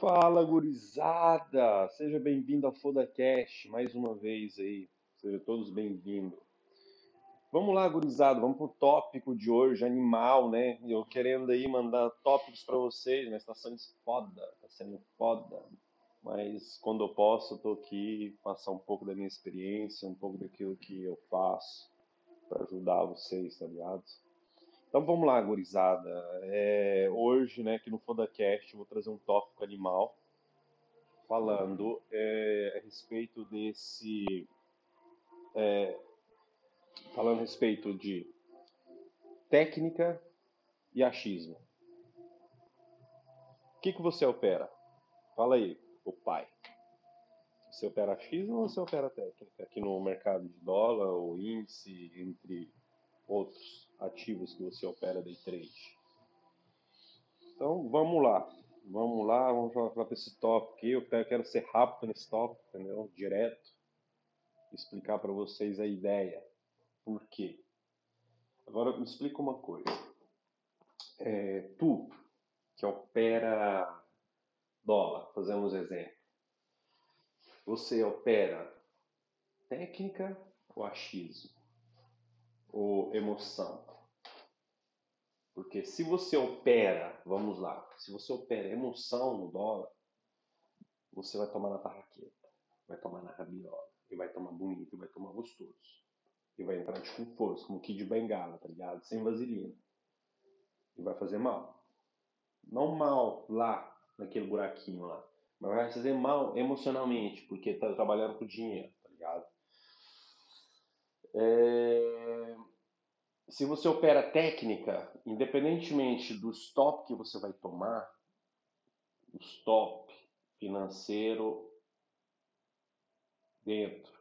Fala, gurizada! Seja bem-vindo ao FodaCast, mais uma vez aí. Sejam todos bem-vindos. Vamos lá, gurizada, vamos pro tópico de hoje, animal, né? Eu querendo aí mandar tópicos para vocês, mas tá sendo foda, tá sendo foda. Mas quando eu posso, eu tô aqui passar um pouco da minha experiência, um pouco daquilo que eu faço para ajudar vocês, tá ligado? Então vamos lá, gurizada. É, hoje, né, aqui no FodaCast, vou trazer um tópico animal falando é, a respeito desse. É, falando a respeito de técnica e achismo. O que, que você opera? Fala aí, o pai. Você opera achismo ou você opera técnica? Aqui no mercado de dólar ou índice, entre outros ativos que você opera day trade. Então vamos lá, vamos lá, vamos falar para esse tópico aqui. Eu quero ser rápido nesse tópico, entendeu? Direto, explicar para vocês a ideia. Por quê? Agora me explica uma coisa. É, tu que opera dólar, fazemos exemplo. Você opera técnica ou achismo? ou emoção? Porque se você opera, vamos lá, se você opera emoção no dólar, você vai tomar na tarraqueta, vai tomar na rabiola, e vai tomar bonito, e vai tomar gostoso. E vai entrar de com força, como Kid Bengala, tá ligado? Sem vaselina. E vai fazer mal. Não mal lá, naquele buraquinho lá. Mas vai fazer mal emocionalmente, porque tá trabalhando com dinheiro, tá ligado? É... Se você opera técnica, independentemente do stop que você vai tomar, o stop financeiro dentro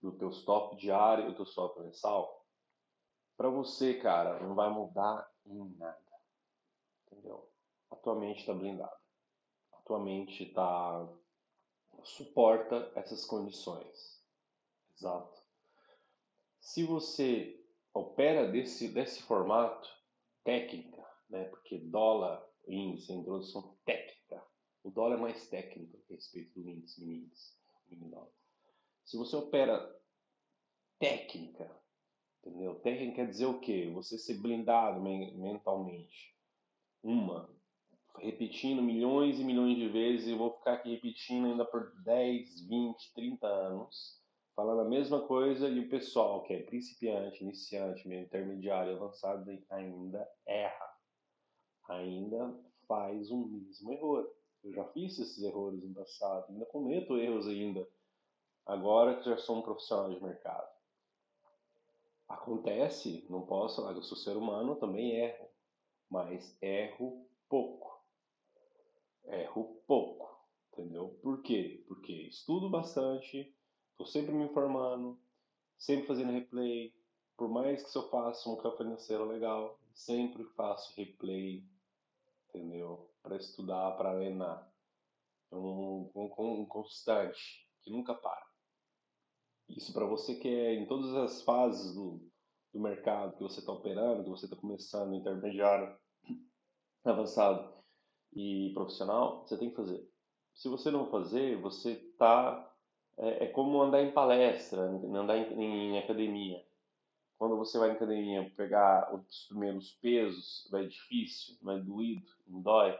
do teu stop diário e do stop mensal, para você, cara, não vai mudar em nada. Entendeu? A tua mente está blindada. A tua mente tá suporta essas condições. Exato. Se você opera desse, desse formato, técnica, né? porque dólar, índice, introdução técnica. O dólar é mais técnico a respeito do índice, índice, mini dólar. Se você opera técnica, entendeu? Técnica quer dizer o quê? Você ser blindado mentalmente. Uma, repetindo milhões e milhões de vezes, e vou ficar aqui repetindo ainda por 10, 20, 30 anos falando a mesma coisa e o pessoal que é principiante, iniciante, meio intermediário, avançado ainda erra, ainda faz o mesmo erro. Eu já fiz esses erros no passado, ainda cometo erros ainda, agora que já sou um profissional de mercado. Acontece, não posso eu sou ser humano, também erro, mas erro pouco. Erro pouco, entendeu? Por quê? Porque estudo bastante, Estou sempre me informando, sempre fazendo replay. Por mais que eu faça um campo financeiro legal, sempre faço replay, entendeu? Para estudar, para arenar. É um, um, um constante que nunca para. Isso para você que é em todas as fases do, do mercado que você está operando, que você está começando, intermediário, avançado e profissional, você tem que fazer. Se você não fazer, você está é, é como andar em palestra, andar em, em, academia. Quando você vai em academia pegar os primeiros pesos, vai difícil, vai doído, não dói.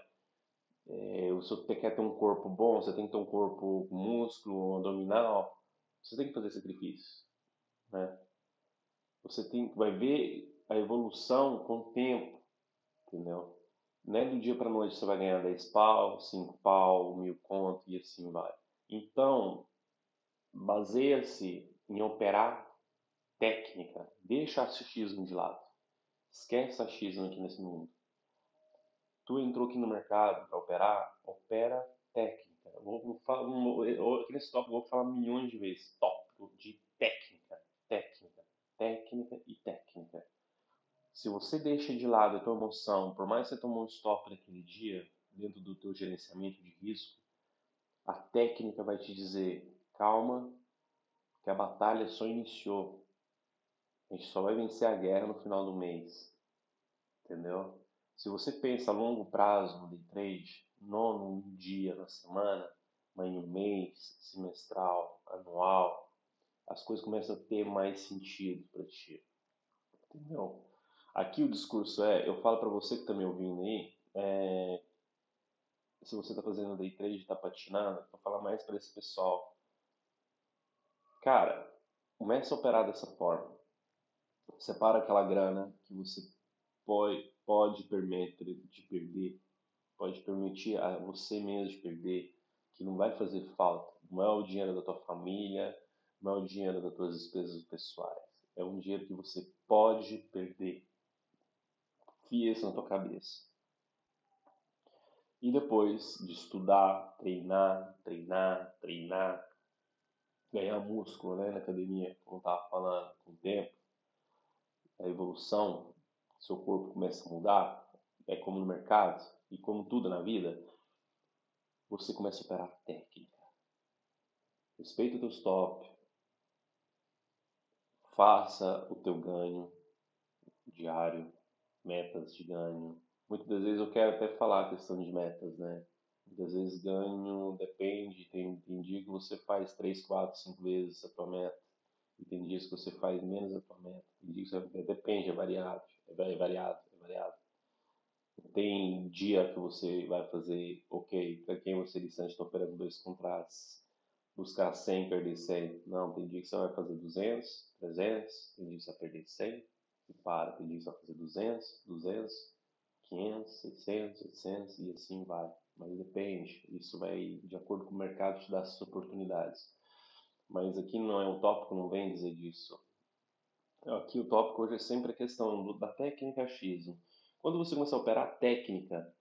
É, você quer ter um corpo bom, você tem que ter um corpo com músculo, abdominal, você tem que fazer sacrifício. Né? Você tem, vai ver a evolução com o tempo, entendeu? Não é do dia para noite você vai ganhar 10 pau, 5 pau, mil conto e assim vai. Então, baseia-se em operar técnica. Deixa achismo de lado. Esquece achismo aqui nesse mundo. Tu entrou aqui no mercado para operar, opera técnica. Vou, vou aqui nesse tópico vou falar milhões de vezes. Tópico de técnica, técnica, técnica e técnica. Se você deixa de lado a tua emoção, por mais que você tomou um stop naquele dia, dentro do teu gerenciamento de risco, a técnica vai te dizer Calma, que a batalha só iniciou. A gente só vai vencer a guerra no final do mês. Entendeu? Se você pensa a longo prazo no day trade, não num dia na semana, mas em um mês, semestral, anual, as coisas começam a ter mais sentido para ti. Entendeu? Aqui o discurso é, eu falo para você que está me ouvindo aí, é, se você está fazendo day trade, está patinando, vou falar mais para esse pessoal. Cara, comece a operar dessa forma. Separa aquela grana que você pode, pode permitir de perder, pode permitir a você mesmo de perder, que não vai fazer falta. Não é o dinheiro da tua família, não é o dinheiro das tuas despesas pessoais. É um dinheiro que você pode perder. Fia isso na tua cabeça. E depois de estudar, treinar, treinar, treinar, ganhar músculo né, na academia, como eu falando, com o tempo, a evolução, seu corpo começa a mudar, é como no mercado e como tudo na vida, você começa a operar técnica. Respeita o teu stop, faça o teu ganho diário, metas de ganho, Muitas das vezes eu quero até falar a questão de metas, né? Muitas vezes ganho, depende, tem, tem dia que você faz 3, 4, 5 vezes a tua meta. E tem dias que você faz menos a tua meta. Tem dias que você, depende, é variado, é variado, é variado. Tem dia que você vai fazer, ok, para quem você distante está operando dois contratos, buscar 100, perder 100. Não, tem dia que você vai fazer 200, 300, tem dia que você vai perder 100 e para. Tem dia que você vai fazer 200, 200, 500, 600, 800 e assim vai. Mas depende, isso vai de acordo com o mercado te dar essas oportunidades. Mas aqui não é o tópico, não vem dizer disso. Aqui o tópico hoje é sempre a questão do, da técnica X. Quando você começar a operar técnica,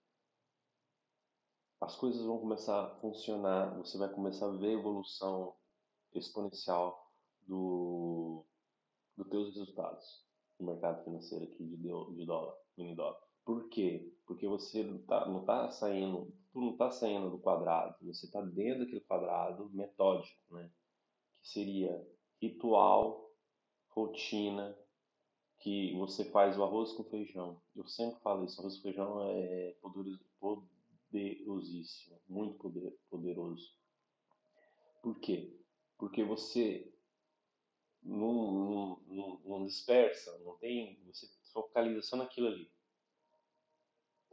as coisas vão começar a funcionar, você vai começar a ver a evolução exponencial do, dos teus resultados no mercado financeiro aqui de, de dólar, mini dólar. Por quê? Porque você não está não tá saindo, tu não está saindo do quadrado, você está dentro daquele quadrado metódico, né? Que seria ritual, rotina, que você faz o arroz com feijão. Eu sempre falo isso, arroz com feijão é poderosíssimo, muito poder, poderoso. Por quê? Porque você não, não, não dispersa, não tem, você focaliza só naquilo ali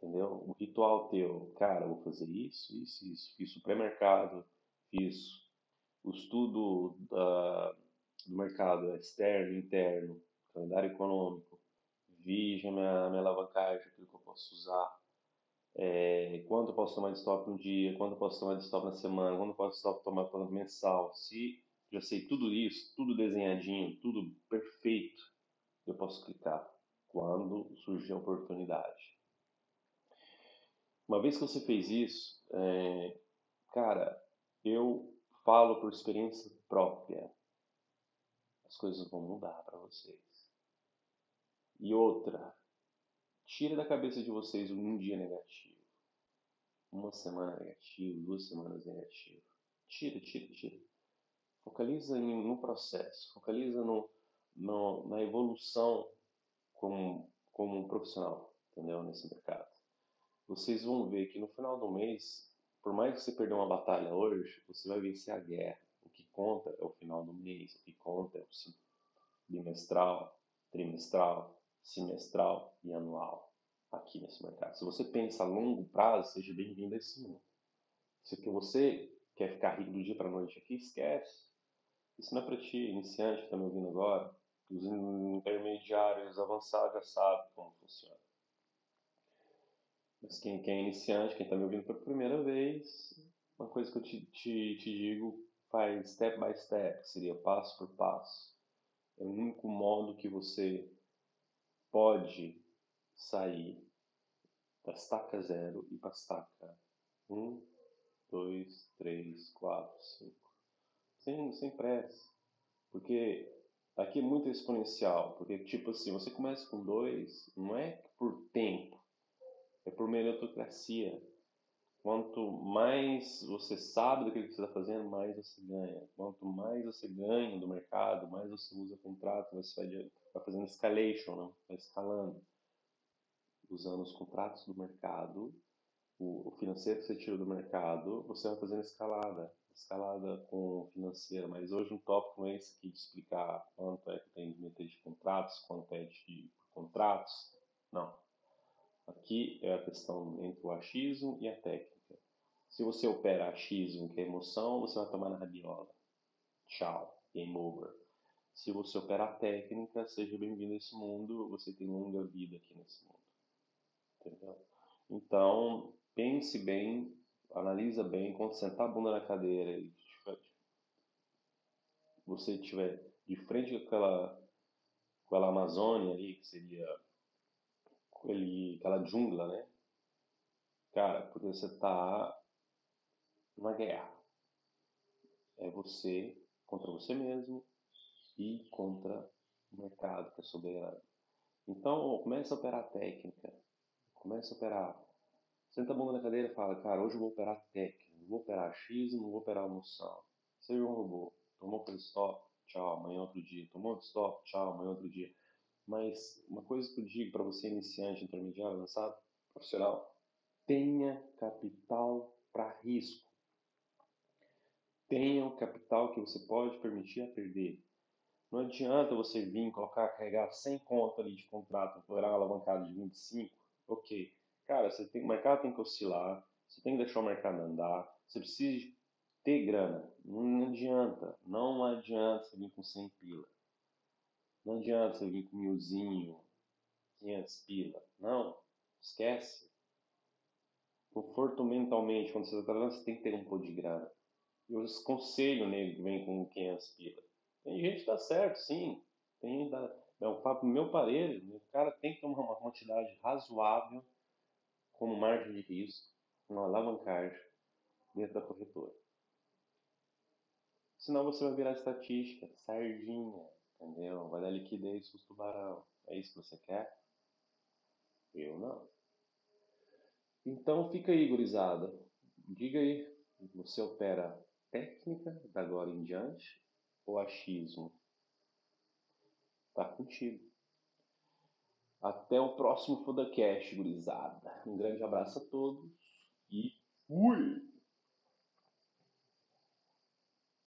entendeu? O ritual teu, cara, vou fazer isso, isso, isso. Fiz supermercado, fiz o estudo da, do mercado externo, interno, calendário econômico, vi minha, minha alavancagem, aquilo que eu posso usar, é, quanto eu posso tomar de stop no dia, quanto eu posso tomar de stop na semana, quanto eu posso tomar de mensal. Se já sei tudo isso, tudo desenhadinho, tudo perfeito, eu posso clicar quando surgir a oportunidade. Uma vez que você fez isso, é, cara, eu falo por experiência própria. As coisas vão mudar para vocês. E outra, tira da cabeça de vocês um dia negativo. Uma semana negativo, duas semanas negativo. Tira, tira, tira. Focaliza no processo, focaliza no, no, na evolução como, como um profissional, entendeu? Nesse mercado vocês vão ver que no final do mês, por mais que você perder uma batalha hoje, você vai vencer a guerra. O que conta é o final do mês, o que conta é o bimestral, trimestral, semestral e anual aqui nesse mercado. Se você pensa a longo prazo, seja bem-vindo a esse mundo. Se que você quer ficar rico do dia para noite aqui, esquece. Isso não é para ti, iniciante que está me ouvindo agora. Os intermediários avançados já sabem como funciona. Mas quem, quem é iniciante, quem está me ouvindo pela primeira vez, uma coisa que eu te, te, te digo, faz step by step, seria passo por passo. É o único modo que você pode sair da estaca zero e para a estaca 1, 2, 3, 4, 5. Sem, sem pressa. Porque aqui é muito exponencial. Porque, tipo assim, você começa com dois, não é por tempo é por meritocracia. Quanto mais você sabe do que você está fazendo, mais você ganha. Quanto mais você ganha do mercado, mais você usa contrato, você vai, vai fazendo escalation, né? vai escalando. Usando os contratos do mercado, o, financeiro que você tira do mercado, você vai fazendo escalada, escalada com financeira. Mas hoje um tópico não é esse aqui de explicar quanto é que tem de meter de contratos, quanto é de contratos. Não. Aqui é a questão entre o achismo e a técnica. Se você opera achismo, que é emoção, você vai tomar na rabiola. Tchau. Game over. Se você opera a técnica, seja bem-vindo a esse mundo. Você tem longa vida aqui nesse mundo. Entendeu? Então, pense bem, analisa bem, quando sentar a bunda na cadeira e você estiver de frente com aquela, com aquela Amazônia ali, que seria aquele, aquela jungla, né? Cara, porque você está numa guerra. É você contra você mesmo e contra o mercado que é soberano. Então, começa a operar técnica, começa a operar Senta a bunda na cadeira e fala, cara, hoje eu vou operar técnica, não vou operar X, não vou operar moção. Seja um robô. Tomou aquele stop, tchau, amanhã outro dia. Tomou outro stop, tchau, amanhã outro dia. Mas uma coisa que eu digo para você iniciante, intermediário, avançado, profissional, tenha capital para risco. Tenha o capital que você pode permitir a perder. Não adianta você vir colocar, carregar 100 contas ali de contrato, para uma alavancada de 25, ok. Cara, você tem, o mercado tem que oscilar, você tem que deixar o mercado andar, você precisa ter grana. Não adianta, não adianta você vir com 100 pila. Não adianta você vir com milzinho, 500 pila. Não, esquece. Conforto mentalmente, quando você está trabalhando, você tem que ter um pouco de grana. Eu aconselho nele que vem com 500 pila. Tem gente que tá certo, sim. Tem, é um papo meu parelho. O cara tem que tomar uma quantidade razoável como margem de risco, uma alavancagem dentro da corretora. Senão você vai virar estatística, sardinha, entendeu? Vai dar liquidez para os tubarão. É isso que você quer? Eu não. Então fica aí, gurizada. Diga aí, você opera técnica da agora em diante ou achismo? Tá contigo. Até o próximo Fodacast, gurizada. Um grande abraço a todos e fui!